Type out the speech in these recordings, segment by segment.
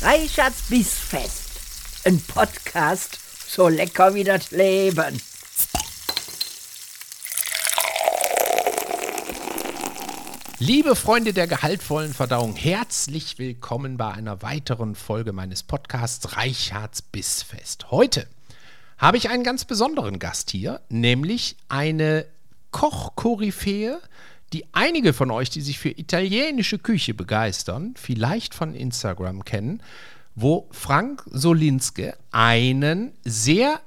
Reichards Bissfest. Ein Podcast so lecker wie das Leben. Liebe Freunde der gehaltvollen Verdauung, herzlich willkommen bei einer weiteren Folge meines Podcasts Reichards Bissfest. Heute habe ich einen ganz besonderen Gast hier, nämlich eine Kochkoryphäe, die einige von euch, die sich für italienische Küche begeistern, vielleicht von Instagram kennen, wo Frank Solinske einen sehr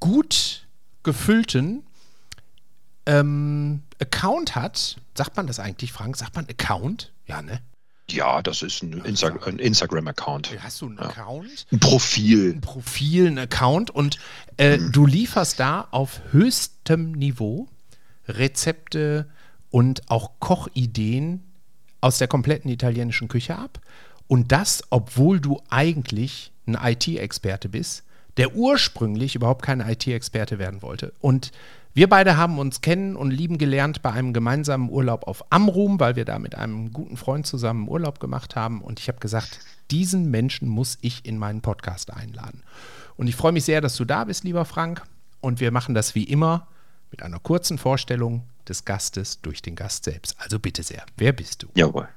gut gefüllten ähm, Account hat. Sagt man das eigentlich, Frank? Sagt man Account? Ja, ne? Ja, das ist ein, Insta ein Instagram-Account. Hast du einen ja. Account? Ein Profil. Ein Profil, ein Account. Und äh, mhm. du lieferst da auf höchstem Niveau Rezepte und auch Kochideen aus der kompletten italienischen Küche ab. Und das, obwohl du eigentlich ein IT-Experte bist, der ursprünglich überhaupt kein IT-Experte werden wollte. Und wir beide haben uns kennen und lieben gelernt bei einem gemeinsamen Urlaub auf Amrum, weil wir da mit einem guten Freund zusammen Urlaub gemacht haben. Und ich habe gesagt, diesen Menschen muss ich in meinen Podcast einladen. Und ich freue mich sehr, dass du da bist, lieber Frank. Und wir machen das wie immer mit einer kurzen Vorstellung des Gastes durch den Gast selbst. Also bitte sehr, wer bist du? Jawohl.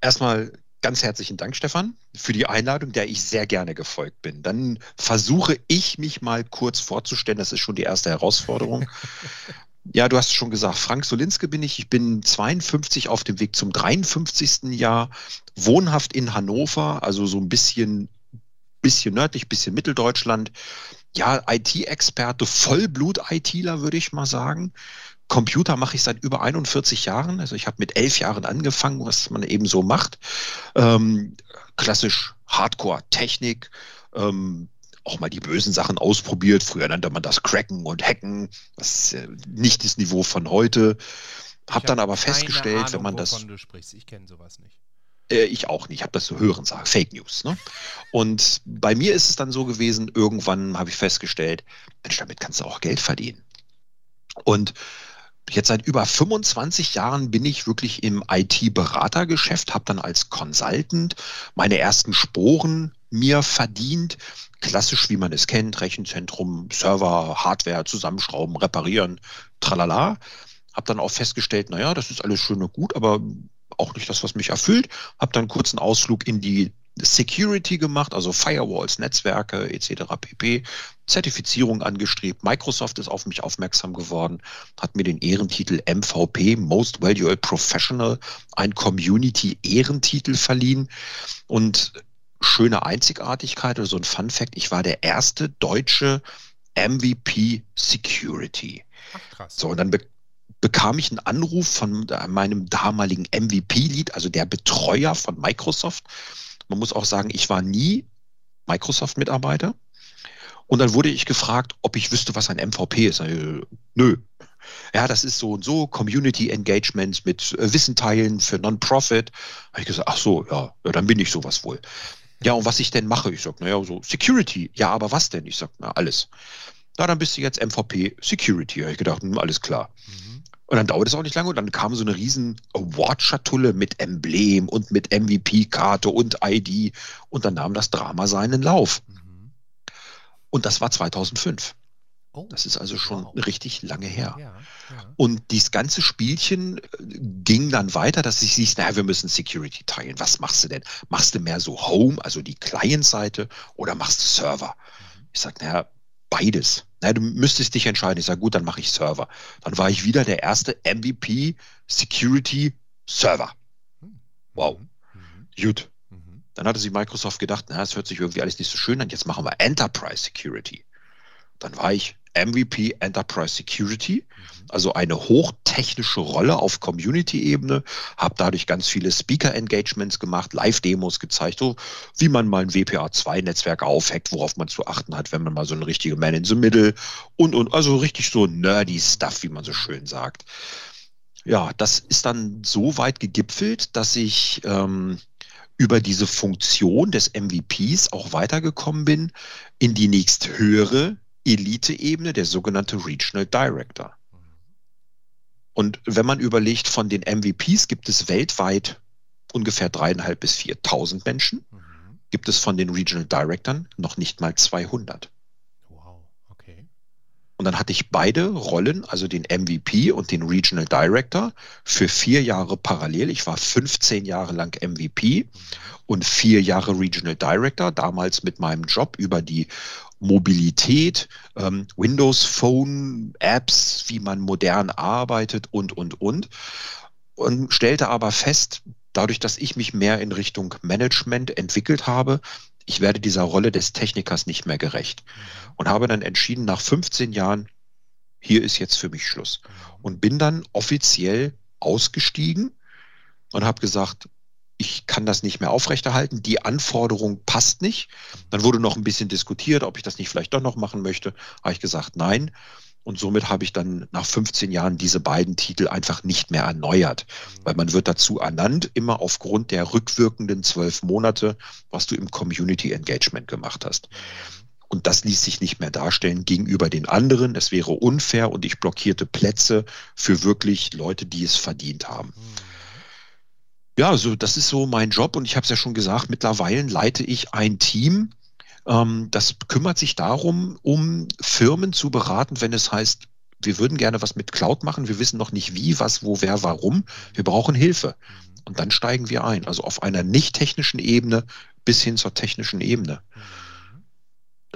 Erstmal ganz herzlichen Dank, Stefan, für die Einladung, der ich sehr gerne gefolgt bin. Dann versuche ich mich mal kurz vorzustellen. Das ist schon die erste Herausforderung. Ja, du hast schon gesagt, Frank Solinske bin ich. Ich bin 52 auf dem Weg zum 53. Jahr, wohnhaft in Hannover, also so ein bisschen, bisschen nördlich, bisschen Mitteldeutschland. Ja, IT-Experte, Vollblut-ITler, würde ich mal sagen. Computer mache ich seit über 41 Jahren. Also ich habe mit elf Jahren angefangen, was man eben so macht. Ähm, klassisch Hardcore-Technik. Ähm, auch mal die bösen Sachen ausprobiert. Früher nannte man das Cracken und Hacken. Das ist äh, nicht das Niveau von heute. Hab ich dann aber festgestellt, Ahnung, wenn man das. Du sprichst. Ich kenne sowas nicht. Äh, ich auch nicht. Ich habe das zu hören sagen. Fake News. Ne? Und bei mir ist es dann so gewesen, irgendwann habe ich festgestellt, Mensch, damit kannst du auch Geld verdienen. Und jetzt seit über 25 Jahren bin ich wirklich im IT-Beratergeschäft, habe dann als Consultant meine ersten Sporen mir verdient. Klassisch, wie man es kennt, Rechenzentrum, Server, Hardware zusammenschrauben, reparieren, tralala. Habe dann auch festgestellt, naja, das ist alles schön und gut, aber auch nicht das, was mich erfüllt. Habe dann kurz einen Ausflug in die Security gemacht, also Firewalls, Netzwerke etc. pp. Zertifizierung angestrebt. Microsoft ist auf mich aufmerksam geworden, hat mir den Ehrentitel MVP, Most Valuable Professional, ein Community-Ehrentitel verliehen. Und schöne Einzigartigkeit oder so ein Fun Fact, ich war der erste deutsche MVP Security. Ach, krass. So, und dann be bekam ich einen Anruf von meinem damaligen MVP-Lead, also der Betreuer von Microsoft man muss auch sagen, ich war nie Microsoft-Mitarbeiter. Und dann wurde ich gefragt, ob ich wüsste, was ein MVP ist. Nö. Ja, das ist so und so, Community Engagement mit äh, Wissen teilen für Non-Profit. Habe ich gesagt, ach so, ja, ja, dann bin ich sowas wohl. Ja, und was ich denn mache? Ich sage, naja, so Security. Ja, aber was denn? Ich sage, na, alles. Na, dann bist du jetzt MVP Security. Habe ich gedacht, hm, alles klar. Mhm. Und dann dauert es auch nicht lange und dann kam so eine riesen Award-Schatulle mit Emblem und mit MVP-Karte und ID und dann nahm das Drama seinen Lauf. Mhm. Und das war 2005. Oh, das ist also schon wow. richtig lange her. Ja, ja. Und dieses ganze Spielchen äh, ging dann weiter, dass ich siehst, naja, wir müssen Security teilen. Was machst du denn? Machst du mehr so Home, also die Client-Seite, oder machst du Server? Mhm. Ich sage, naja, beides. Na, du müsstest dich entscheiden. Ich sage, gut, dann mache ich Server. Dann war ich wieder der erste MVP Security Server. Wow. Mhm. Gut. Mhm. Dann hatte sich Microsoft gedacht, na, das hört sich irgendwie alles nicht so schön an. Jetzt machen wir Enterprise Security. Dann war ich MVP Enterprise Security, mhm. also eine hochtechnische Rolle auf Community-Ebene, habe dadurch ganz viele Speaker-Engagements gemacht, Live-Demos gezeigt, so wie man mal ein WPA2-Netzwerk aufhackt, worauf man zu achten hat, wenn man mal so eine richtige Man in the Middle und, und also richtig so nerdy Stuff, wie man so schön sagt. Ja, das ist dann so weit gegipfelt, dass ich ähm, über diese Funktion des MVPs auch weitergekommen bin in die nächsthöhere Elite-Ebene, der sogenannte Regional Director. Und wenn man überlegt, von den MVPs gibt es weltweit ungefähr dreieinhalb bis 4.000 Menschen. Mhm. gibt es von den Regional Directors noch nicht mal 200. Wow, okay. Und dann hatte ich beide Rollen, also den MVP und den Regional Director, für vier Jahre parallel. Ich war 15 Jahre lang MVP und vier Jahre Regional Director, damals mit meinem Job über die Mobilität, ähm, Windows Phone, Apps, wie man modern arbeitet und, und, und. Und stellte aber fest, dadurch, dass ich mich mehr in Richtung Management entwickelt habe, ich werde dieser Rolle des Technikers nicht mehr gerecht. Und habe dann entschieden, nach 15 Jahren, hier ist jetzt für mich Schluss. Und bin dann offiziell ausgestiegen und habe gesagt, ich kann das nicht mehr aufrechterhalten, die Anforderung passt nicht. Dann wurde noch ein bisschen diskutiert, ob ich das nicht vielleicht doch noch machen möchte. Habe ich gesagt, nein. Und somit habe ich dann nach 15 Jahren diese beiden Titel einfach nicht mehr erneuert, weil man wird dazu ernannt, immer aufgrund der rückwirkenden zwölf Monate, was du im Community Engagement gemacht hast. Und das ließ sich nicht mehr darstellen gegenüber den anderen. Es wäre unfair und ich blockierte Plätze für wirklich Leute, die es verdient haben. Ja, so das ist so mein Job und ich habe es ja schon gesagt, mittlerweile leite ich ein Team, ähm, das kümmert sich darum, um Firmen zu beraten, wenn es heißt, wir würden gerne was mit Cloud machen, wir wissen noch nicht wie, was, wo, wer, warum, wir brauchen Hilfe. Und dann steigen wir ein, also auf einer nicht technischen Ebene bis hin zur technischen Ebene.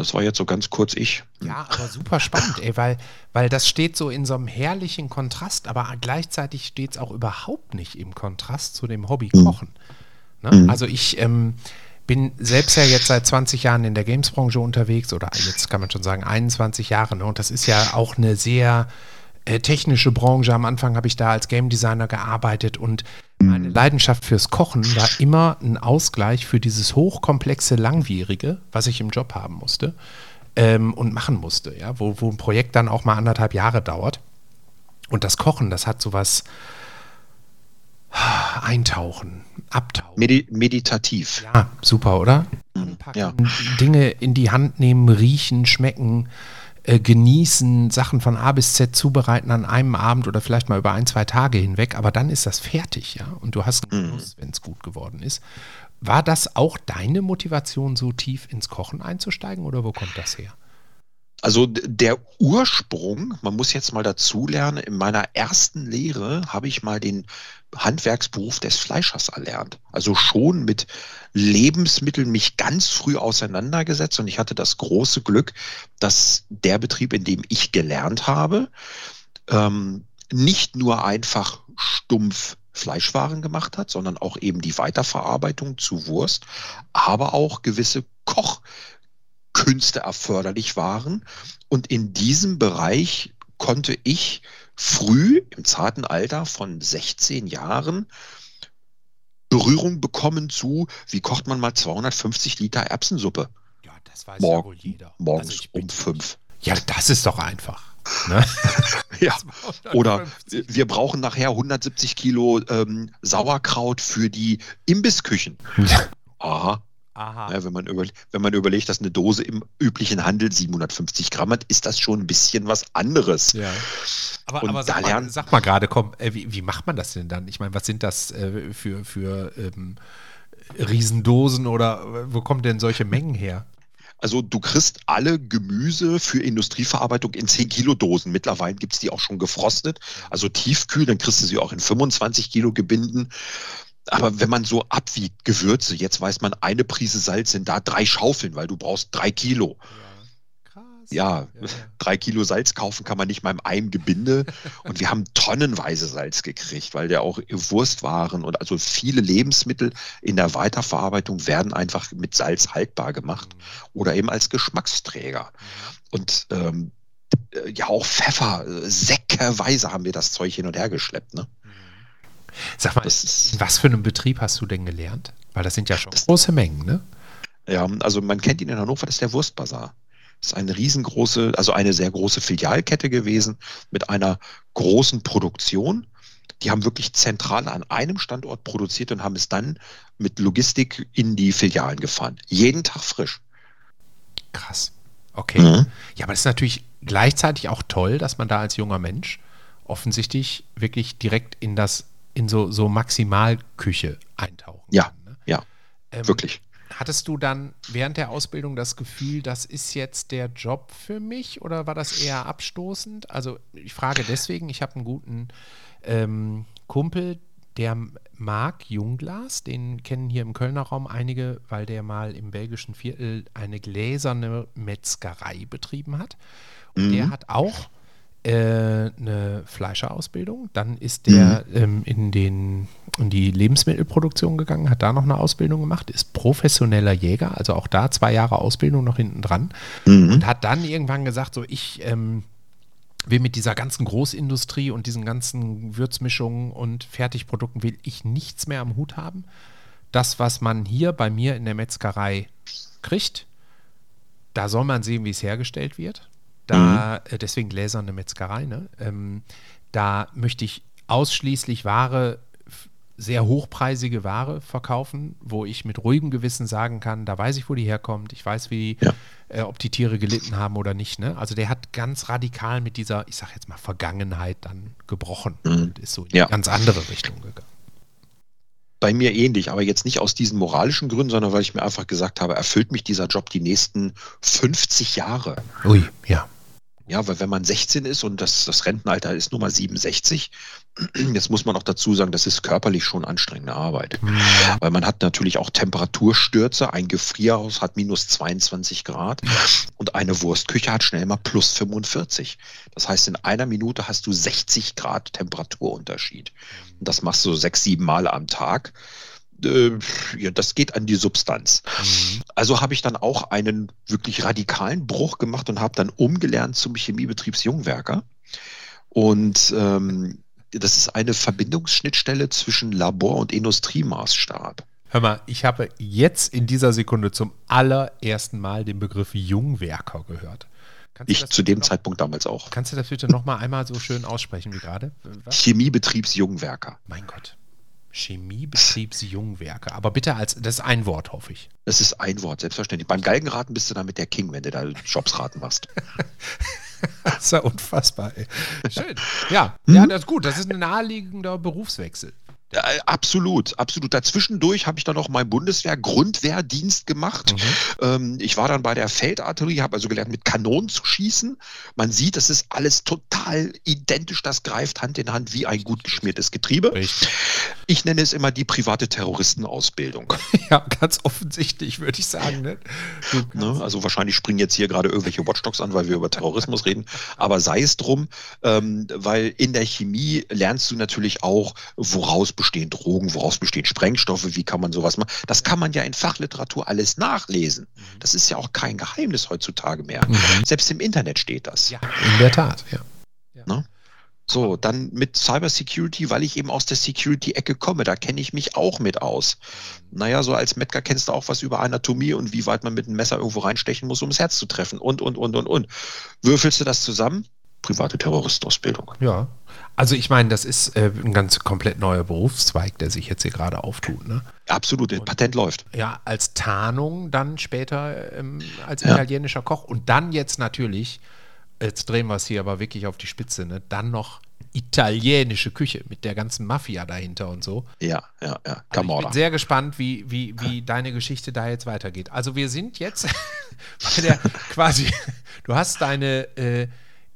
Das war jetzt so ganz kurz ich. Ja, aber super spannend, ey, weil, weil das steht so in so einem herrlichen Kontrast, aber gleichzeitig steht es auch überhaupt nicht im Kontrast zu dem Hobby Kochen. Ne? Mhm. Also ich ähm, bin selbst ja jetzt seit 20 Jahren in der Gamesbranche unterwegs oder jetzt kann man schon sagen 21 Jahre. Ne? Und das ist ja auch eine sehr äh, technische Branche. Am Anfang habe ich da als Game Designer gearbeitet und meine Leidenschaft fürs Kochen war immer ein Ausgleich für dieses hochkomplexe, langwierige, was ich im Job haben musste ähm, und machen musste, ja, wo, wo ein Projekt dann auch mal anderthalb Jahre dauert. Und das Kochen, das hat sowas eintauchen, abtauchen. Medi meditativ. Ja, super, oder? Ja. Dinge in die Hand nehmen, riechen, schmecken, äh, genießen, Sachen von A bis Z zubereiten an einem Abend oder vielleicht mal über ein, zwei Tage hinweg, aber dann ist das fertig, ja. Und du hast einen Genuss, wenn es gut geworden ist. War das auch deine Motivation, so tief ins Kochen einzusteigen oder wo kommt das her? Also der Ursprung, man muss jetzt mal dazu lernen, in meiner ersten Lehre habe ich mal den Handwerksberuf des Fleischers erlernt. Also schon mit Lebensmitteln mich ganz früh auseinandergesetzt und ich hatte das große Glück, dass der Betrieb, in dem ich gelernt habe, ähm, nicht nur einfach stumpf Fleischwaren gemacht hat, sondern auch eben die Weiterverarbeitung zu Wurst, aber auch gewisse Kochkünste erforderlich waren. Und in diesem Bereich konnte ich früh im zarten Alter von 16 Jahren Berührung bekommen zu, wie kocht man mal 250 Liter Erbsensuppe Ja, das weiß Morgen- ja wohl jeder. morgens Also um fünf. Ja, das ist doch einfach. Ne? Ja. Oder wir brauchen nachher 170 Kilo ähm, Sauerkraut für die Imbissküchen. Aha. Ja, wenn, man über, wenn man überlegt, dass eine Dose im üblichen Handel 750 Gramm hat, ist das schon ein bisschen was anderes. Ja. Aber, aber sag, mal, sag mal gerade, komm, äh, wie, wie macht man das denn dann? Ich meine, was sind das äh, für, für ähm, Riesendosen oder äh, wo kommen denn solche Mengen her? Also du kriegst alle Gemüse für Industrieverarbeitung in 10 Kilo Dosen. Mittlerweile gibt es die auch schon gefrostet, also tiefkühl, dann kriegst du sie auch in 25 Kilo Gebinden. Aber wenn man so abwiegt, Gewürze, jetzt weiß man, eine Prise Salz sind da drei Schaufeln, weil du brauchst drei Kilo. Krass. Ja, drei Kilo Salz kaufen kann man nicht mal in einem Gebinde. Und wir haben tonnenweise Salz gekriegt, weil der auch Wurstwaren und also viele Lebensmittel in der Weiterverarbeitung werden einfach mit Salz haltbar gemacht oder eben als Geschmacksträger. Und ähm, äh, ja, auch Pfeffer, äh, säckeweise haben wir das Zeug hin und her geschleppt. Ne? Sag mal, ist- was für einem Betrieb hast du denn gelernt? Weil das sind ja schon Das- große Mengen, ne? Ja, also man kennt ihn in Hannover, das ist der Wurstbazar. Das ist eine riesengroße, also eine sehr große Filialkette gewesen mit einer großen Produktion. Die haben wirklich zentral an einem Standort produziert und haben es dann mit Logistik in die Filialen gefahren. Jeden Tag frisch. Krass. Okay. Mhm. Ja, aber das ist natürlich gleichzeitig auch toll, dass man da als junger Mensch offensichtlich wirklich direkt in das, in so, so Maximalküche eintauchen Ja, kann. Ne? ja, Ähm, wirklich. hattest du dann während der Ausbildung das Gefühl, das ist jetzt der Job für mich oder war das eher abstoßend? Also ich frage deswegen, ich habe einen guten ähm, Kumpel, der Marc Jungglas, den kennen hier im Kölner Raum einige, weil der mal im belgischen Viertel eine gläserne Metzgerei betrieben hat. Und mhm. der hat auch äh, eine Fleischerausbildung. Dann ist der mhm. ähm, in, den, in die Lebensmittelproduktion gegangen, hat da noch eine Ausbildung gemacht, ist professioneller Jäger, also auch da zwei Jahre Ausbildung noch hinten dran. Mhm. Und hat dann irgendwann gesagt, so ich ähm, will mit dieser ganzen Großindustrie und diesen ganzen Würzmischungen und Fertigprodukten will ich nichts mehr am Hut haben. Das, was man hier bei mir in der Metzgerei kriegt, da soll man sehen, wie es hergestellt wird. Da, mhm. äh, deswegen gläserne Metzgerei, ne? Ähm, da möchte ich ausschließlich Ware, sehr hochpreisige Ware verkaufen, wo ich mit ruhigem Gewissen sagen kann, da weiß ich, wo die herkommt, ich weiß, wie, ja. äh, ob die Tiere gelitten haben oder nicht. Ne? Also der hat ganz radikal mit dieser, ich sag jetzt mal, Vergangenheit dann gebrochen mhm. und ist so in ja. eine ganz andere Richtung gegangen bei mir ähnlich, aber jetzt nicht aus diesen moralischen Gründen, sondern weil ich mir einfach gesagt habe, erfüllt mich dieser Job die nächsten 50 Jahre. Ui, ja. Ja, weil wenn man 16 ist und das, das Rentenalter ist Nummer 67, jetzt muss man auch dazu sagen, das ist körperlich schon anstrengende Arbeit. Mhm. Weil man hat natürlich auch Temperaturstürze, ein Gefrierhaus hat minus 22 Grad und eine Wurstküche hat schnell mal plus 45. Das heißt, in einer Minute hast du 60 Grad Temperaturunterschied. Und das machst du sechs, sieben Mal am Tag äh, ja, das geht an die Substanz. Mhm. Also habe ich dann auch einen wirklich radikalen Bruch gemacht und habe dann umgelernt zum Chemiebetriebsjungwerker. Und ähm, das ist eine Verbindungsschnittstelle zwischen Labor- und Industriemaßstab. Hör mal, ich habe jetzt in dieser Sekunde zum allerersten Mal den Begriff Jungwerker gehört. ich zu dem noch, Zeitpunkt damals auch. Kannst du das bitte noch mal einmal so schön aussprechen wie gerade? Chemiebetriebsjungwerker. Mein Gott. Chemiebetriebsjungwerke. Aber bitte als, das ist ein Wort, hoffe ich. Das ist ein Wort, selbstverständlich. Beim Galgenraten bist du damit der King, wenn du da Jobsraten machst. das ist ja unfassbar, ey. Schön. Ja, hm? ja, das ist gut. Das ist ein naheliegender Berufswechsel. Ja, absolut, absolut. Dazwischendurch habe ich dann noch meinen Bundeswehr-Grundwehrdienst gemacht. Mhm. Ähm, ich war dann bei der Feldartillerie, habe also gelernt, mit Kanonen zu schießen. Man sieht, das ist alles total identisch. Das greift Hand in Hand wie ein gut geschmiertes Getriebe. Richtig. Ich nenne es immer die private Terroristenausbildung. Ja, ganz offensichtlich, würde ich sagen. Ne? Ne? Also wahrscheinlich springen jetzt hier gerade irgendwelche Watchdogs an, weil wir über Terrorismus reden. Aber sei es drum, ähm, weil in der Chemie lernst du natürlich auch, woraus bestehen Drogen, woraus bestehen Sprengstoffe, wie kann man sowas machen. Das kann man ja in Fachliteratur alles nachlesen. Mhm. Das ist ja auch kein Geheimnis heutzutage mehr. Mhm. Selbst im Internet steht das. Ja, in der Tat, ja. ja. Ne? So, dann mit Cybersecurity, weil ich eben aus der Security-Ecke komme, da kenne ich mich auch mit aus. Mhm. Naja, so als Metzger kennst du auch was über Anatomie und wie weit man mit einem Messer irgendwo reinstechen muss, um das Herz zu treffen und, und, und, und, und. Würfelst du das zusammen? Private Terroristenausbildung. Ja, also ich meine, das ist äh, ein ganz komplett neuer Berufszweig, der sich jetzt hier gerade auftut. Ne? Absolut, das Patent läuft. Ja, als Tarnung dann später ähm, als ja. italienischer Koch und dann jetzt natürlich, jetzt drehen wir es hier aber wirklich auf die Spitze, ne? dann noch italienische Küche mit der ganzen Mafia dahinter und so. Ja, ja, ja. Also ich bin sehr gespannt, wie, wie, wie deine Geschichte da jetzt weitergeht. Also wir sind jetzt bei der quasi, du hast deine äh,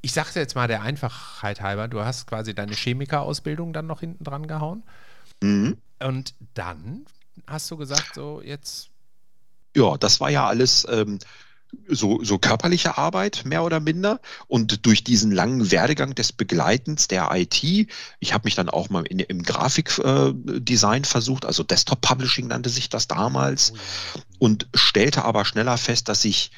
ich sagte jetzt mal der Einfachheit halber, du hast quasi deine Chemikerausbildung dann noch hinten dran gehauen. Mhm. Und dann hast du gesagt, so jetzt. Ja, das war ja alles ähm, so, so körperliche Arbeit, mehr oder minder. Und durch diesen langen Werdegang des Begleitens der IT, ich habe mich dann auch mal in, im Grafikdesign äh, versucht, also Desktop Publishing nannte sich das damals, oh und stellte aber schneller fest, dass ich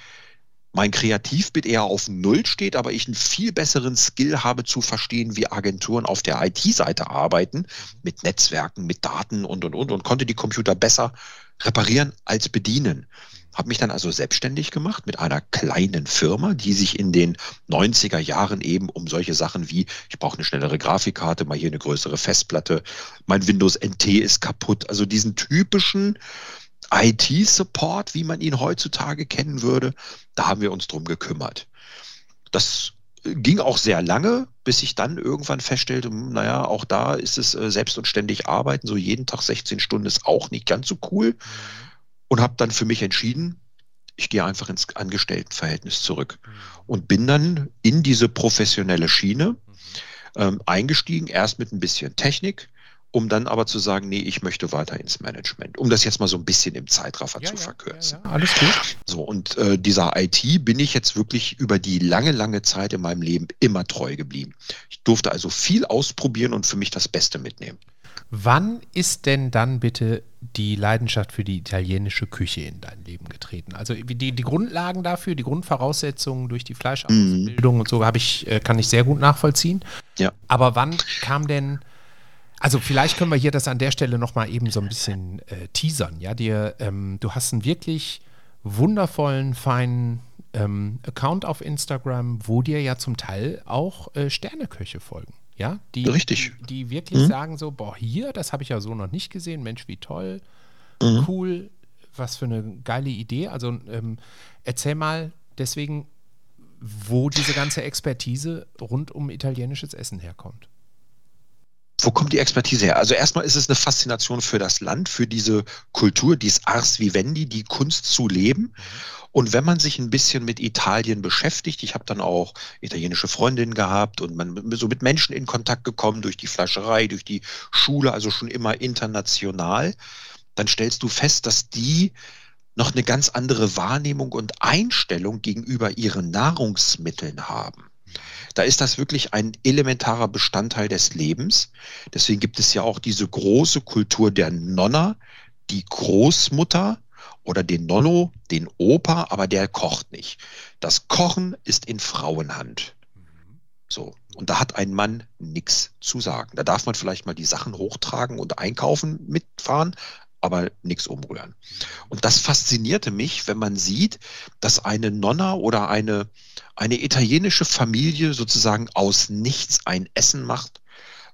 mein Kreativbit eher auf Null steht, aber ich einen viel besseren Skill habe zu verstehen, wie Agenturen auf der IT-Seite arbeiten, mit Netzwerken, mit Daten und, und, und, und konnte die Computer besser reparieren als bedienen. Habe mich dann also selbstständig gemacht mit einer kleinen Firma, die sich in den 90er Jahren eben um solche Sachen wie, ich brauche eine schnellere Grafikkarte, mal hier eine größere Festplatte, mein Windows NT ist kaputt, also diesen typischen IT-Support, wie man ihn heutzutage kennen würde, da haben wir uns drum gekümmert. Das ging auch sehr lange, bis ich dann irgendwann feststellte, hm, naja, auch da ist es äh, selbst und ständig arbeiten, so jeden Tag 16 Stunden ist auch nicht ganz so cool. und habe dann für mich entschieden, ich gehe einfach ins Angestelltenverhältnis zurück. Und bin dann in diese professionelle Schiene ähm, eingestiegen, erst mit ein bisschen Technik, um dann aber zu sagen, nee, ich möchte weiter ins Management, um das jetzt mal so ein bisschen im Zeitraffer Ja, zu ja, verkürzen. Ja. Alles gut. So, und äh, dieser IT bin ich jetzt wirklich über die lange, lange Zeit in meinem Leben immer treu geblieben. Ich durfte also viel ausprobieren und für mich das Beste mitnehmen. Wann ist denn dann bitte die Leidenschaft für die italienische Küche in dein Leben getreten? Also die, die Grundlagen dafür, die Grundvoraussetzungen durch die Fleischausbildung und so habe ich, äh, kann ich sehr gut nachvollziehen. Ja. Aber wann kam denn, also vielleicht können wir hier das an der Stelle nochmal eben so ein bisschen äh, teasern, ja, dir, ähm, du hast einen wirklich wundervollen, feinen ähm, Account auf Instagram, wo dir ja zum Teil auch äh, Sterneköche folgen. Ja, die, Richtig. die, die wirklich Mhm. sagen so, boah, hier, das habe ich ja so noch nicht gesehen, Mensch, wie toll, Mhm. cool, was für eine geile Idee. Also ähm, erzähl mal deswegen, wo diese ganze Expertise rund um italienisches Essen herkommt. Wo kommt die Expertise her? Also erstmal ist es eine Faszination für das Land, für diese Kultur, dieses Ars Vivendi, die Kunst zu leben. Und wenn man sich ein bisschen mit Italien beschäftigt, ich habe dann auch italienische Freundinnen gehabt und man so mit Menschen in Kontakt gekommen durch die Fleischerei, durch die Schule, also schon immer international, dann stellst du fest, dass die noch eine ganz andere Wahrnehmung und Einstellung gegenüber ihren Nahrungsmitteln haben. Da ist das wirklich ein elementarer Bestandteil des Lebens. Deswegen gibt es ja auch diese große Kultur der Nonna, die Großmutter oder den Nonno, den Opa, aber der kocht nicht. Das Kochen ist in Frauenhand. So. Und da hat ein Mann nichts zu sagen. Da darf man vielleicht mal die Sachen hochtragen und einkaufen, mitfahren, aber nichts umrühren. Und das faszinierte mich, wenn man sieht, dass eine Nonna oder eine, eine italienische Familie sozusagen aus nichts ein Essen macht,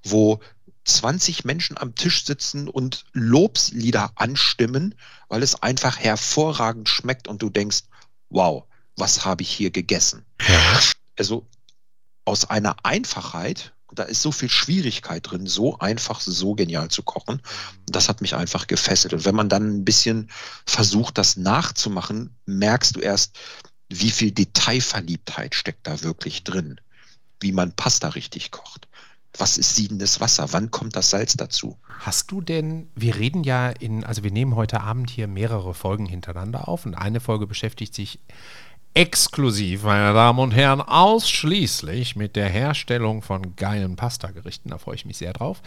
wo 20 Menschen am Tisch sitzen und Lobslieder anstimmen, weil es einfach hervorragend schmeckt und du denkst, wow, was habe ich hier gegessen? Also aus einer Einfachheit, da ist so viel Schwierigkeit drin, so einfach, so genial zu kochen. Das hat mich einfach gefesselt. Und wenn man dann ein bisschen versucht, das nachzumachen, merkst du erst, wie viel Detailverliebtheit steckt da wirklich drin. Wie man Pasta richtig kocht. Was ist siedendes Wasser? Wann kommt das Salz dazu? Hast du denn, wir reden ja in, also wir nehmen heute Abend hier mehrere Folgen hintereinander auf und eine Folge beschäftigt sich exklusiv, meine Damen und Herren, ausschließlich mit der Herstellung von geilen Pastagerichten. Da freue ich mich sehr drauf.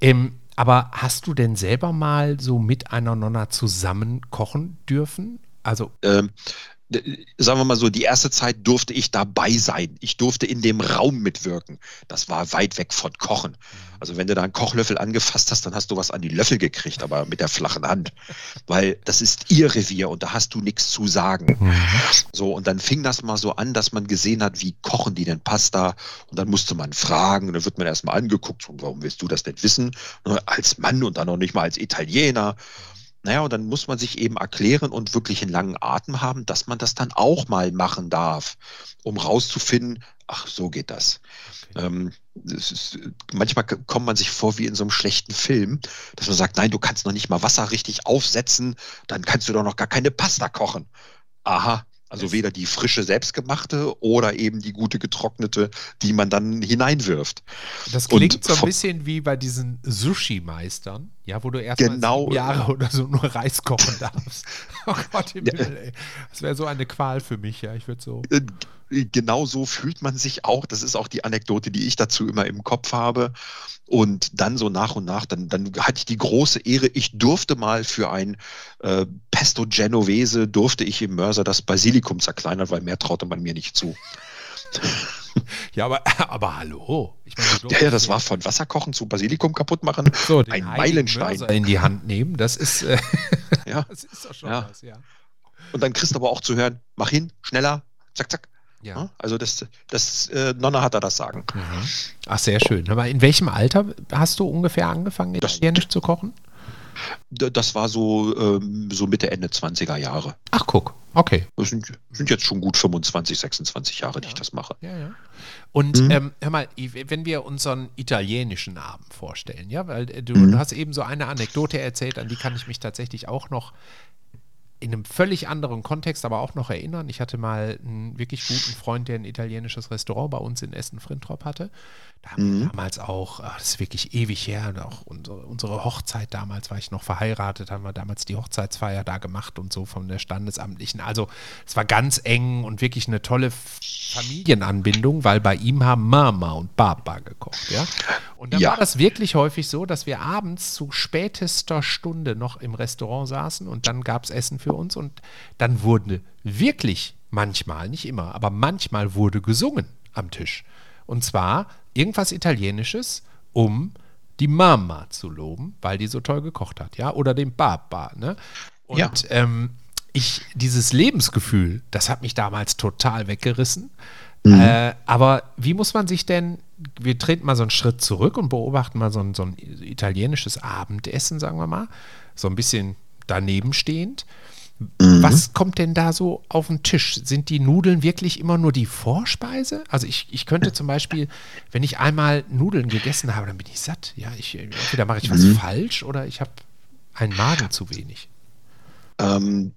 Ähm, aber hast du denn selber mal so mit einer Nonna zusammen kochen dürfen? Also, Ähm, sagen wir mal so, die erste Zeit durfte ich dabei sein. Ich durfte in dem Raum mitwirken. Das war weit weg von Kochen. Also wenn du da einen Kochlöffel angefasst hast, dann hast du was an die Löffel gekriegt, aber mit der flachen Hand. Weil das ist ihr Revier und da hast du nichts zu sagen. So, und dann fing das mal so an, dass man gesehen hat, wie kochen die denn Pasta? Und dann musste man fragen, und dann wird man erstmal angeguckt, so, warum willst du das nicht wissen? Als Mann und dann noch nicht mal als Italiener. Naja, und dann muss man sich eben erklären und wirklich einen langen Atem haben, dass man das dann auch mal machen darf, um rauszufinden, ach, so geht das. Ähm, das ist, manchmal kommt man sich vor wie in so einem schlechten Film, dass man sagt, nein, du kannst noch nicht mal Wasser richtig aufsetzen, dann kannst du doch noch gar keine Pasta kochen. Aha, also weder die frische selbstgemachte oder eben die gute getrocknete, die man dann hineinwirft. das Und klingt so ein bisschen wie bei diesen Sushi-Meistern, ja, wo du erst Genau. Jahre oder so nur Reis kochen darfst. Oh Gott im Ja. Himmel, ey. Das wäre so eine Qual für mich, ja. Ich würde so. Äh, Genau so fühlt man sich auch. Das ist auch die Anekdote, die ich dazu immer im Kopf habe. Und dann so nach und nach, dann, dann hatte ich die große Ehre, ich durfte mal für ein äh, Pesto Genovese, durfte ich im Mörser das Basilikum zerkleinern, weil mehr traute man mir nicht zu. Ja, aber, aber hallo. Ich meine, du Ja, ja, das war von Wasserkochen zu Basilikum kaputt machen. so, ein Meilenstein. Mörser in die Hand nehmen. Das ist, äh, Ja. das ist doch schon Ja. was, ja. Und dann kriegst du aber auch zu hören, mach hin, schneller, zack, zack. Ja. Also das, das äh, Nonna hat da das Sagen. Ach, sehr schön. Aber in welchem Alter hast du ungefähr angefangen, Das- Italienisch zu kochen? Das war so, ähm, so Mitte, Ende 20er Jahre. Ach, guck. Okay. Das sind, sind jetzt schon gut 25, 26 Jahre, die ich das mache. Ja, ja. Und Mhm. ähm, hör mal, wenn wir unseren italienischen Abend vorstellen, ja, weil äh, du, Mhm. du hast eben so eine Anekdote erzählt, an die kann ich mich tatsächlich auch noch in einem völlig anderen Kontext aber auch noch erinnern. Ich hatte mal einen wirklich guten Freund, der ein italienisches Restaurant bei uns in Essen-Frintrop hatte. Da haben mhm. wir damals auch, ach, das ist wirklich ewig her, und auch unsere, unsere, Hochzeit damals, war ich noch verheiratet, haben wir damals die Hochzeitsfeier da gemacht und so von der Standesamtlichen. Also es war ganz eng und wirklich eine tolle Familienanbindung, weil bei ihm haben Mama und Papa gekocht, ja. Und dann ja. war das wirklich häufig so, dass wir abends zu spätester Stunde noch im Restaurant saßen und dann gab es Essen für uns und dann wurde wirklich manchmal, nicht immer, aber manchmal wurde gesungen am Tisch. Und zwar irgendwas Italienisches, um die Mama zu loben, weil die so toll gekocht hat, ja, oder den Papa, ne? Und ja. ähm, ich, dieses Lebensgefühl, das hat mich damals total weggerissen. Mhm. Äh, aber wie muss man sich denn, wir treten mal so einen Schritt zurück und beobachten mal so ein, so ein italienisches Abendessen, sagen wir mal, so ein bisschen daneben stehend. Mhm. Was kommt denn da so auf den Tisch? Sind die Nudeln wirklich immer nur die Vorspeise? Also ich, ich könnte zum Beispiel, wenn ich einmal Nudeln gegessen habe, dann bin ich satt. Ja, ich, entweder mache ich was mhm. falsch oder ich habe einen Magen zu wenig. Ähm,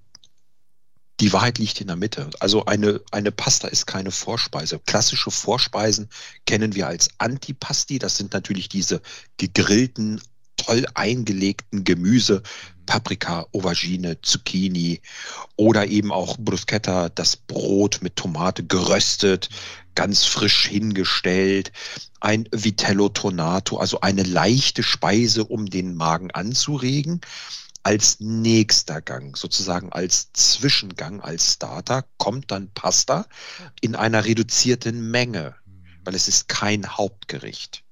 die Wahrheit liegt in der Mitte. Also eine, eine Pasta ist keine Vorspeise. Klassische Vorspeisen kennen wir als Antipasti. Das sind natürlich diese gegrillten, toll eingelegten Gemüse, Paprika, Aubergine, Zucchini oder eben auch Bruschetta, das Brot mit Tomate geröstet, ganz frisch hingestellt, ein Vitello Tonato, also eine leichte Speise, um den Magen anzuregen. Als nächster Gang, sozusagen als Zwischengang, als Starter, kommt dann Pasta in einer reduzierten Menge, weil es ist kein Hauptgericht.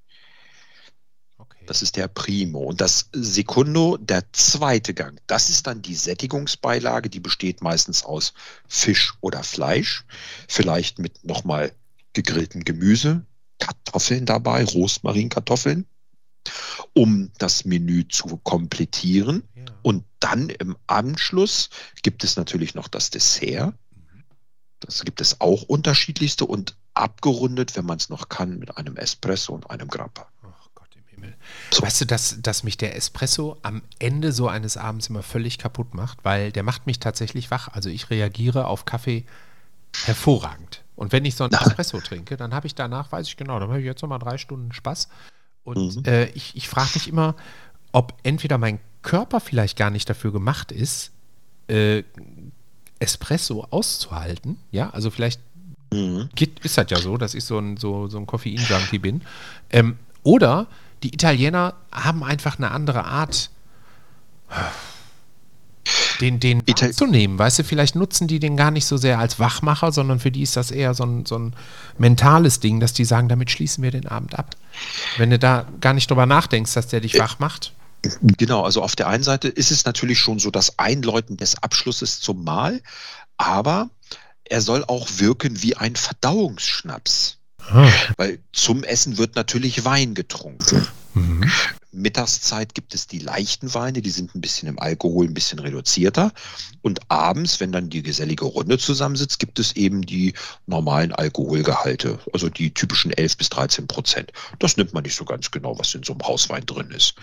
Das ist der Primo. Und das Secundo, der zweite Gang, das ist dann die Sättigungsbeilage, die besteht meistens aus Fisch oder Fleisch, vielleicht mit nochmal gegrilltem Gemüse, Kartoffeln dabei, Rosmarinkartoffeln, um das Menü zu komplettieren. Ja. Und dann im Anschluss gibt es natürlich noch das Dessert. Das gibt es auch unterschiedlichste und abgerundet, wenn man es noch kann, mit einem Espresso und einem Grappa. Himmel. So. Weißt du, dass, dass mich der Espresso am Ende so eines Abends immer völlig kaputt macht, weil der macht mich tatsächlich wach. Also ich reagiere auf Kaffee hervorragend. Und wenn ich so einen Espresso trinke, dann habe ich danach, weiß ich genau, dann habe ich jetzt noch mal drei Stunden Spaß. Und mhm. äh, ich, ich frage mich immer, ob entweder mein Körper vielleicht gar nicht dafür gemacht ist, äh, Espresso auszuhalten. Ja, also vielleicht mhm. geht, ist das ja so, dass ich so ein, so, so ein Koffein-Junkie bin. Ähm, oder die Italiener haben einfach eine andere Art, den, den Ital zu nehmen. Weißt du, vielleicht nutzen die den gar nicht so sehr als Wachmacher, sondern für die ist das eher so ein, so ein mentales Ding, dass die sagen, damit schließen wir den Abend ab. Wenn du da gar nicht drüber nachdenkst, dass der dich äh, wach macht. Genau, also auf der einen Seite ist es natürlich schon so das Einläuten des Abschlusses zum Mahl, aber er soll auch wirken wie ein Verdauungsschnaps. Ah. Weil zum Essen wird natürlich Wein getrunken. Mhm. Mittagszeit gibt es die leichten Weine, die sind ein bisschen im Alkohol ein bisschen reduzierter. Und abends, wenn dann die gesellige Runde zusammensitzt, gibt es eben die normalen Alkoholgehalte, also die typischen 11 bis 13 Prozent. Das nimmt man nicht so ganz genau, was in so einem Hauswein drin ist.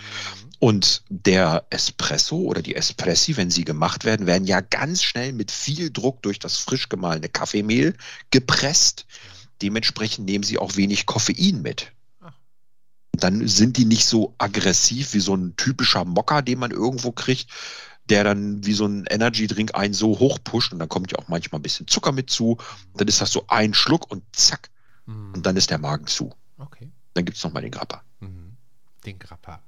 Und der Espresso oder die Espressi, wenn sie gemacht werden, werden ja ganz schnell mit viel Druck durch das frisch gemahlene Kaffeemehl gepresst. Dementsprechend nehmen sie auch wenig Koffein mit. Dann sind die nicht so aggressiv wie so ein typischer Mocker, den man irgendwo kriegt, der dann wie so ein Energy-Drink einen so hoch pusht und dann kommt ja auch manchmal ein bisschen Zucker mit zu. Dann ist das so ein Schluck und zack. Mhm. Und dann ist der Magen zu. Okay. Dann gibt es nochmal den Grappa. Mhm. Den Grappa.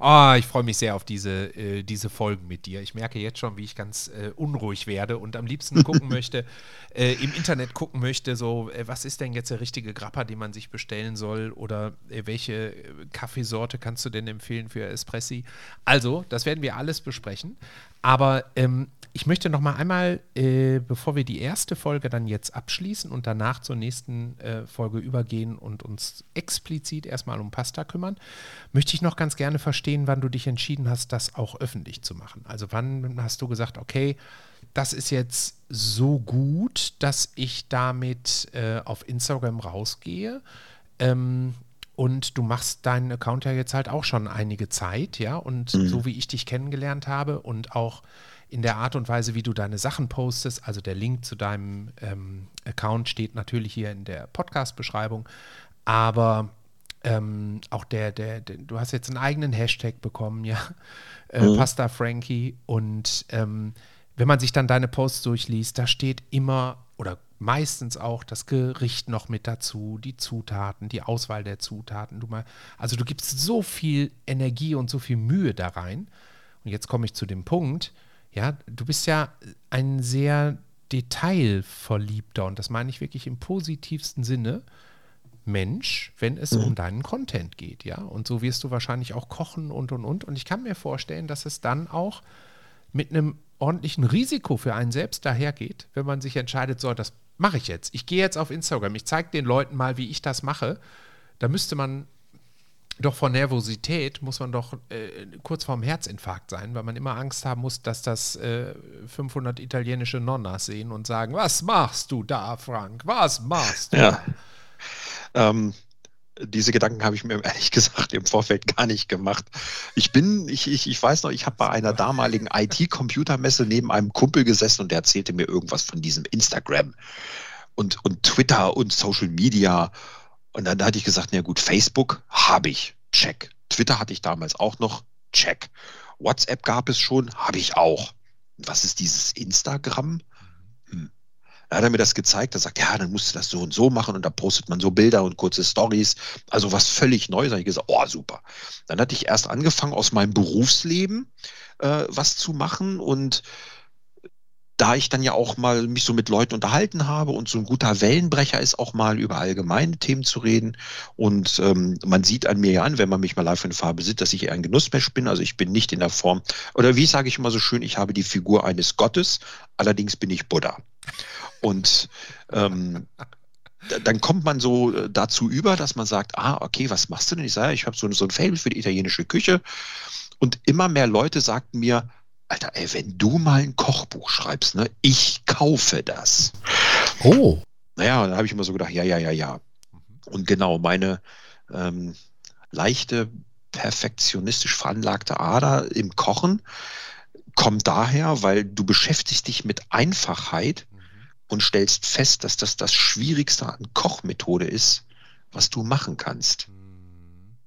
Oh, ich freue mich sehr auf diese, äh, diese Folgen mit dir. Ich merke jetzt schon, wie ich ganz äh, unruhig werde und am liebsten gucken möchte, äh, im Internet gucken möchte, so, äh, was ist denn jetzt der richtige Grappa, den man sich bestellen soll oder äh, welche äh, Kaffeesorte kannst du denn empfehlen für Espressi? Also, das werden wir alles besprechen. Aber ähm, ich möchte noch mal einmal, äh, bevor wir die erste Folge dann jetzt abschließen und danach zur nächsten äh, Folge übergehen und uns explizit erstmal um Pasta kümmern, möchte ich noch ganz gerne verstehen, wann du dich entschieden hast, das auch öffentlich zu machen. Also wann hast du gesagt, okay, das ist jetzt so gut, dass ich damit äh, auf Instagram rausgehe. Ähm, und du machst deinen Account ja jetzt halt auch schon einige Zeit, ja. Und mhm. so wie ich dich kennengelernt habe und auch in der Art und Weise, wie du deine Sachen postest, also der Link zu deinem ähm, Account steht natürlich hier in der Podcast-Beschreibung, aber ähm, auch der, der, der, du hast jetzt einen eigenen Hashtag bekommen, ja, äh, mhm. Pasta Frankie und ähm, wenn man sich dann deine Posts durchliest, da steht immer oder meistens auch das Gericht noch mit dazu, die Zutaten, die Auswahl der Zutaten. Du mal, also du gibst so viel Energie und so viel Mühe da rein. Und jetzt komme ich zu dem Punkt, ja, du bist ja ein sehr detailverliebter, und das meine ich wirklich im positivsten Sinne, Mensch, wenn es mhm. um deinen Content geht, ja. Und so wirst du wahrscheinlich auch kochen und und und. Und ich kann mir vorstellen, dass es dann auch mit einem ordentlichen Risiko für einen selbst dahergeht, wenn man sich entscheidet, so, das mache ich jetzt. Ich gehe jetzt auf Instagram, ich zeige den Leuten mal, wie ich das mache. Da müsste man doch vor Nervosität, muss man doch äh, kurz vorm Herzinfarkt sein, weil man immer Angst haben muss, dass das äh, 500 italienische Nonnas sehen und sagen, was machst du da, Frank? Was machst du? Ja. Ähm, diese Gedanken habe ich mir ehrlich gesagt im Vorfeld gar nicht gemacht. Ich bin, ich, ich, ich weiß noch, ich habe bei einer damaligen IT-Computermesse neben einem Kumpel gesessen und der erzählte mir irgendwas von diesem Instagram und, und Twitter und Social Media. Und dann hatte ich gesagt, na gut, Facebook habe ich, check. Twitter hatte ich damals auch noch, check. WhatsApp gab es schon, habe ich auch. Was ist dieses Instagram? Hm. Da hat er mir das gezeigt, er sagt, ja, dann musst du das so und so machen und da postet man so Bilder und kurze Stories. Also was völlig Neues. Da habe ich gesagt, oh, super. Dann hatte ich erst angefangen, aus meinem Berufsleben äh, was zu machen und da ich dann ja auch mal mich so mit Leuten unterhalten habe und so ein guter Wellenbrecher ist, auch mal über allgemeine Themen zu reden. Und ähm, man sieht an mir ja an, wenn man mich mal live in Farbe sieht, dass ich eher ein Genussmensch bin. Also ich bin nicht in der Form, oder wie sage ich immer so schön, ich habe die Figur eines Gottes, allerdings bin ich Buddha. Und ähm, dann kommt man so äh, dazu über, dass man sagt, ah, okay, was machst du denn? Ich sage, ich habe so, so ein Fable für die italienische Küche. Und immer mehr Leute sagten mir, Alter, ey, wenn du mal ein Kochbuch schreibst, ne, ich kaufe das. Oh. Naja, dann habe ich immer so gedacht, ja, ja, ja, ja. Und genau, meine ähm, leichte, perfektionistisch veranlagte Ader im Kochen kommt daher, weil du beschäftigst dich mit Einfachheit mhm. Und stellst fest, dass das das Schwierigste an Kochmethode ist, was du machen kannst.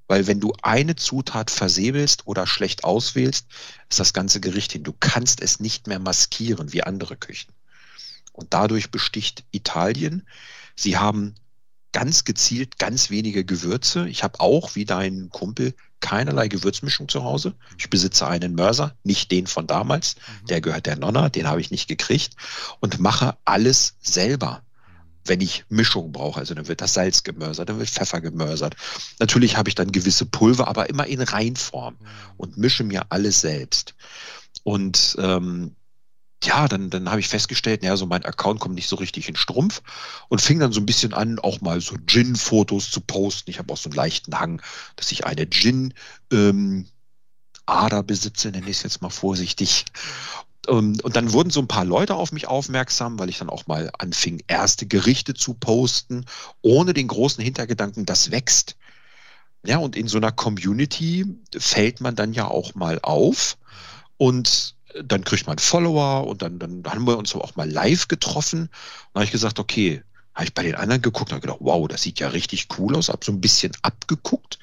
Weil wenn du eine Zutat versäbelst oder schlecht auswählst, ist das ganze Gericht hin. Du kannst es nicht mehr maskieren wie andere Küchen. Und dadurch besticht Italien. Sie haben ganz gezielt ganz wenige Gewürze. Ich habe auch, wie dein Kumpel, keinerlei Gewürzmischung zu Hause. Ich besitze einen Mörser, nicht den von damals. Mhm. Der gehört der Nonna, den habe ich nicht gekriegt. Und mache alles selber wenn ich Mischung brauche. Also dann wird das Salz gemörsert, dann wird Pfeffer gemörsert. Natürlich habe ich dann gewisse Pulver, aber immer in Reinform mhm. und mische mir alles selbst. Und ähm, ja, dann, dann habe ich festgestellt, ja, so mein Account kommt nicht so richtig in Strumpf und fing dann so ein bisschen an, auch mal so Gin-Fotos zu posten. Ich habe auch so einen leichten Hang, dass ich eine Gin ähm, Ader besitze, nenne ich es jetzt mal vorsichtig. Und, ähm, und dann wurden so ein paar Leute auf mich aufmerksam, weil ich dann auch mal anfing, erste Gerichte zu posten, ohne den großen Hintergedanken, das wächst. Ja, und in so einer Community fällt man dann ja auch mal auf und dann kriegt man Follower und dann, dann haben wir uns auch mal live getroffen. Und da habe ich gesagt, okay, habe ich bei den anderen geguckt und habe gedacht, wow, das sieht ja richtig cool aus, habe so ein bisschen abgeguckt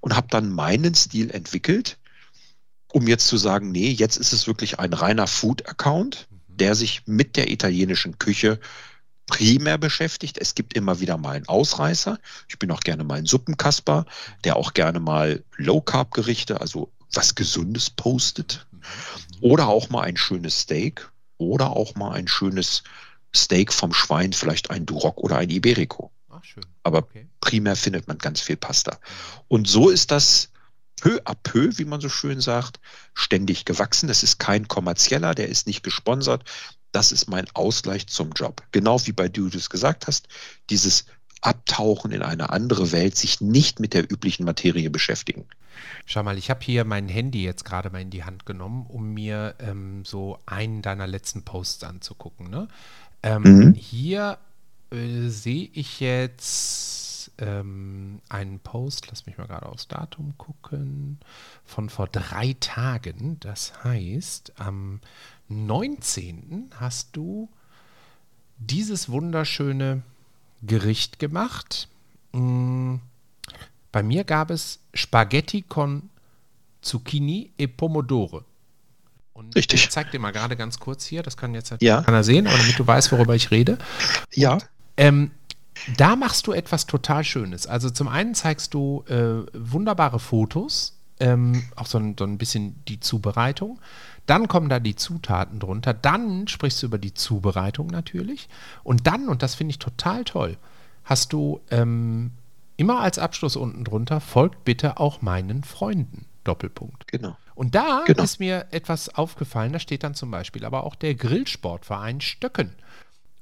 und habe dann meinen Stil entwickelt um jetzt zu sagen, nee, jetzt ist es wirklich ein reiner Food-Account, mhm. der sich mit der italienischen Küche primär beschäftigt. Es gibt immer wieder mal einen Ausreißer. Ich bin auch gerne mal ein Suppenkasper, der auch gerne mal Low-Carb-Gerichte, also was Gesundes postet. Oder auch mal ein schönes Steak oder auch mal ein schönes Steak vom Schwein, vielleicht ein Duroc oder ein Iberico. Ach, schön. Aber okay. primär findet man ganz viel Pasta. Und so ist das peu à peu, wie man so schön sagt, ständig gewachsen. Das ist kein kommerzieller, der ist nicht gesponsert. Das ist mein Ausgleich zum Job. Genau wie bei du das gesagt hast, dieses Abtauchen in eine andere Welt, sich nicht mit der üblichen Materie beschäftigen. Schau mal, ich habe hier mein Handy jetzt gerade mal in die Hand genommen, um mir ähm, so einen deiner letzten Posts anzugucken. Ne? Ähm, mhm. Hier äh, sehe ich jetzt ähm, einen Post, lass mich mal gerade aufs Datum gucken, von vor drei Tagen. Das heißt, am 19. hast du dieses wunderschöne Gericht gemacht. Mm, bei mir gab es Spaghetti con Zucchini e Pomodore. Und Richtig. Ich zeig dir mal gerade ganz kurz hier, das kann jetzt Ja. keiner sehen, aber damit du weißt, worüber ich rede. Ja, Ähm, da machst du etwas total Schönes. Also zum einen zeigst du äh, wunderbare Fotos, ähm, auch so ein, so ein bisschen die Zubereitung. Dann kommen da die Zutaten drunter. Dann sprichst du über die Zubereitung natürlich. Und dann, und das finde ich total toll, hast du ähm, immer als Abschluss unten drunter, folgt bitte auch meinen Freunden. Doppelpunkt. genau. Und da Genau. ist mir etwas aufgefallen, da steht dann zum Beispiel aber auch der Grillsportverein Stöcken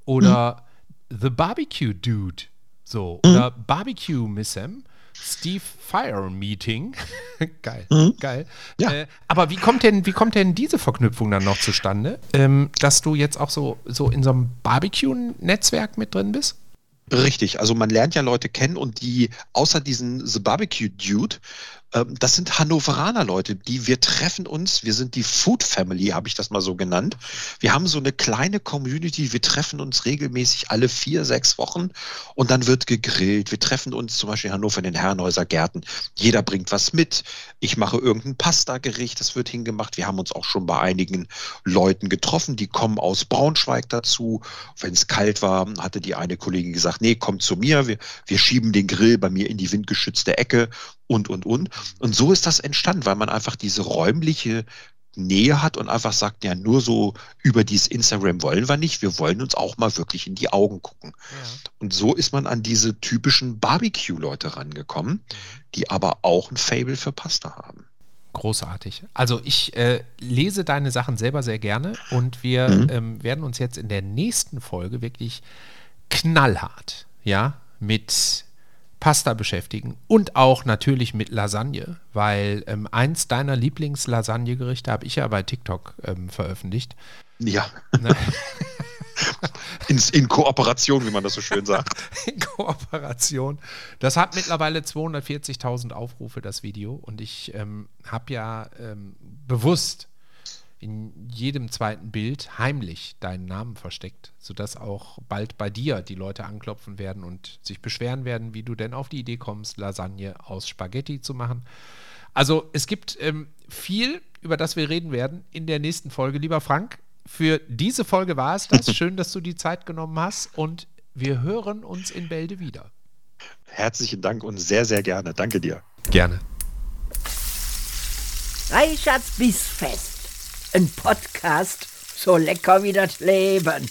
oder The Barbecue Dude, so, oder Barbecue Missem, Steve Fire Meeting. geil, geil. Ja. Äh, aber wie kommt denn, wie kommt denn diese Verknüpfung dann noch zustande, ähm, dass du jetzt auch so, so in so einem Barbecue-Netzwerk mit drin bist? Richtig, also man lernt ja Leute kennen und die, außer diesen The Barbecue Dude, das sind Hannoveraner Leute, die wir treffen uns, wir sind die Food Family, habe ich das mal so genannt. Wir haben so eine kleine Community, wir treffen uns regelmäßig alle vier, sechs Wochen und dann wird gegrillt. Wir treffen uns zum Beispiel in Hannover in den Herrenhäuser Gärten. Jeder bringt was mit. Ich mache irgendein Pasta-Gericht, das wird hingemacht. Wir haben uns auch schon bei einigen Leuten getroffen, die kommen aus Braunschweig dazu. Wenn es kalt war, hatte die eine Kollegin gesagt, nee, komm zu mir, wir, wir schieben den Grill bei mir in die windgeschützte Ecke und, und, und. Und so ist das entstanden, weil man einfach diese räumliche Nähe hat und einfach sagt, ja, nur so über dieses Instagram wollen wir nicht, wir wollen uns auch mal wirklich in die Augen gucken. Und so ist man an diese typischen Barbecue-Leute rangekommen, die aber auch ein Fable für Pasta haben. Großartig. Also ich äh, lese deine Sachen selber sehr gerne und wir Mhm. ähm, werden uns jetzt in der nächsten Folge wirklich knallhart, ja, mit Pasta beschäftigen und auch natürlich mit Lasagne, weil ähm, eins deiner Lieblings-Lasagne-Gerichte habe ich ja bei TikTok ähm, veröffentlicht. Ja, Ne? in, in Kooperation, wie man das so schön sagt. in Kooperation. Das hat mittlerweile 240.000 Aufrufe, das Video. Und ich ähm, habe ja ähm, bewusst in jedem zweiten Bild heimlich deinen Namen versteckt, sodass auch bald bei dir die Leute anklopfen werden und sich beschweren werden, wie du denn auf die Idee kommst, Lasagne aus Spaghetti zu machen. Also es gibt ähm, viel, über das wir reden werden in der nächsten Folge. Lieber Frank, für diese Folge war es das. Schön, dass du die Zeit genommen hast und wir hören uns in Bälde wieder. Herzlichen Dank und sehr, sehr gerne. Danke dir. Gerne. Reichards Bissfest. Ein Podcast so lecker wie das Leben.